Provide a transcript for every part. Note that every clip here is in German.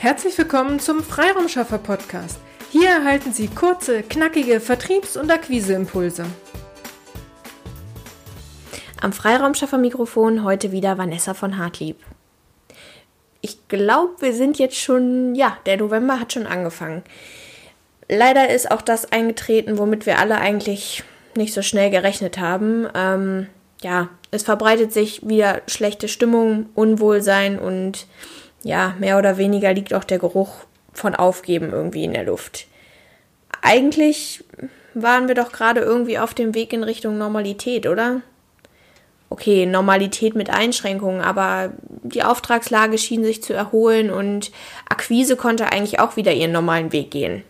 Herzlich willkommen zum Freiraumschaffer Podcast. Hier erhalten Sie kurze, knackige Vertriebs- und Akquiseimpulse. Am Freiraumschaffer-Mikrofon heute wieder Vanessa von Hartlieb. Ich glaube, wir sind jetzt schon, ja, der November hat schon angefangen. Leider ist auch das eingetreten, womit wir alle eigentlich nicht so schnell gerechnet haben. Ähm, ja, es verbreitet sich wieder schlechte Stimmung, Unwohlsein und ja, mehr oder weniger liegt auch der Geruch von Aufgeben irgendwie in der Luft. Eigentlich waren wir doch gerade irgendwie auf dem Weg in Richtung Normalität, oder? Okay, Normalität mit Einschränkungen, aber die Auftragslage schien sich zu erholen und Akquise konnte eigentlich auch wieder ihren normalen Weg gehen.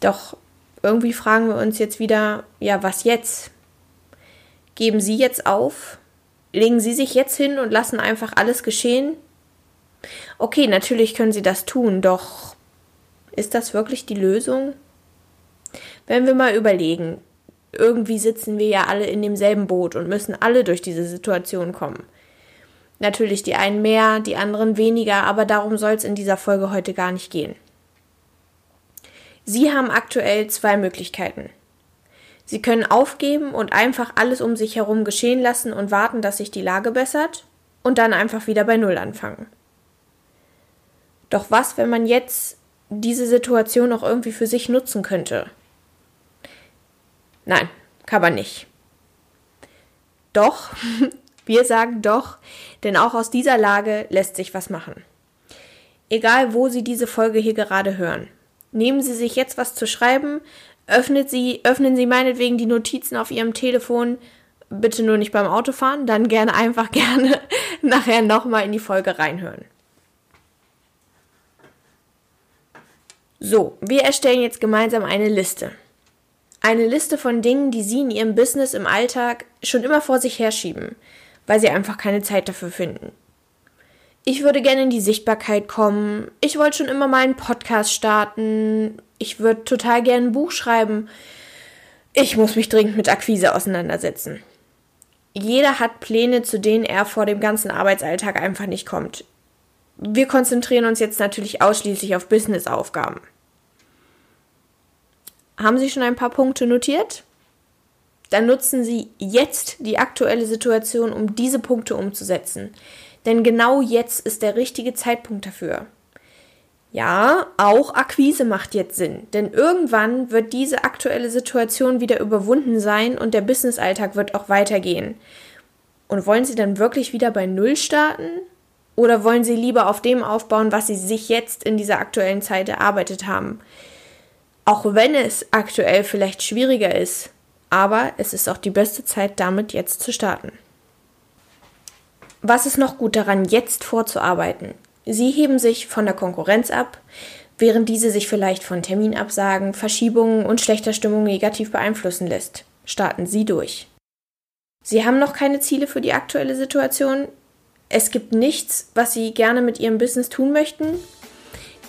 Doch irgendwie fragen wir uns jetzt wieder, ja, was jetzt? Geben Sie jetzt auf? Legen Sie sich jetzt hin und lassen einfach alles geschehen? Okay, natürlich können sie das tun, doch ist das wirklich die Lösung? Wenn wir mal überlegen, irgendwie sitzen wir ja alle in demselben Boot und müssen alle durch diese Situation kommen. Natürlich die einen mehr, die anderen weniger, aber darum soll es in dieser Folge heute gar nicht gehen. Sie haben aktuell zwei Möglichkeiten. Sie können aufgeben und einfach alles um sich herum geschehen lassen und warten, dass sich die Lage bessert und dann einfach wieder bei Null anfangen. Doch was, wenn man jetzt diese Situation auch irgendwie für sich nutzen könnte? Nein, kann man nicht. Doch, wir sagen doch, denn auch aus dieser Lage lässt sich was machen. Egal, wo Sie diese Folge hier gerade hören. Nehmen Sie sich jetzt was zu schreiben, öffnet Sie, öffnen Sie meinetwegen die Notizen auf Ihrem Telefon, bitte nur nicht beim Autofahren, dann gerne einfach gerne nachher nochmal in die Folge reinhören. So, wir erstellen jetzt gemeinsam eine Liste. Eine Liste von Dingen, die Sie in Ihrem Business im Alltag schon immer vor sich herschieben, weil Sie einfach keine Zeit dafür finden. Ich würde gerne in die Sichtbarkeit kommen. Ich wollte schon immer mal einen Podcast starten. Ich würde total gerne ein Buch schreiben. Ich muss mich dringend mit Akquise auseinandersetzen. Jeder hat Pläne, zu denen er vor dem ganzen Arbeitsalltag einfach nicht kommt. Wir konzentrieren uns jetzt natürlich ausschließlich auf Businessaufgaben. Haben Sie schon ein paar Punkte notiert? Dann nutzen Sie jetzt die aktuelle Situation, um diese Punkte umzusetzen. Denn genau jetzt ist der richtige Zeitpunkt dafür. Ja, auch Akquise macht jetzt Sinn, denn irgendwann wird diese aktuelle Situation wieder überwunden sein und der Businessalltag wird auch weitergehen. Und wollen Sie dann wirklich wieder bei Null starten? Oder wollen Sie lieber auf dem aufbauen, was Sie sich jetzt in dieser aktuellen Zeit erarbeitet haben? Auch wenn es aktuell vielleicht schwieriger ist, aber es ist auch die beste Zeit, damit jetzt zu starten. Was ist noch gut daran, jetzt vorzuarbeiten? Sie heben sich von der Konkurrenz ab, während diese sich vielleicht von Terminabsagen, Verschiebungen und schlechter Stimmung negativ beeinflussen lässt. Starten Sie durch. Sie haben noch keine Ziele für die aktuelle Situation, es gibt nichts, was Sie gerne mit Ihrem Business tun möchten,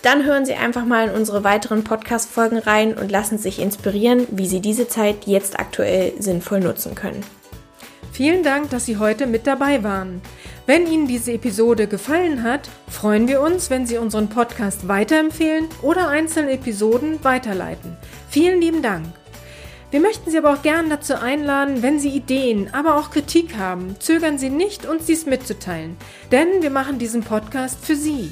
dann hören Sie einfach mal in unsere weiteren Podcast-Folgen rein und lassen sich inspirieren, wie Sie diese Zeit jetzt aktuell sinnvoll nutzen können. Vielen Dank, dass Sie heute mit dabei waren. Wenn Ihnen diese Episode gefallen hat, freuen wir uns, wenn Sie unseren Podcast weiterempfehlen oder einzelne Episoden weiterleiten. Vielen lieben Dank. Wir möchten Sie aber auch gern dazu einladen, wenn Sie Ideen, aber auch Kritik haben, zögern Sie nicht, uns dies mitzuteilen, denn wir machen diesen Podcast für Sie.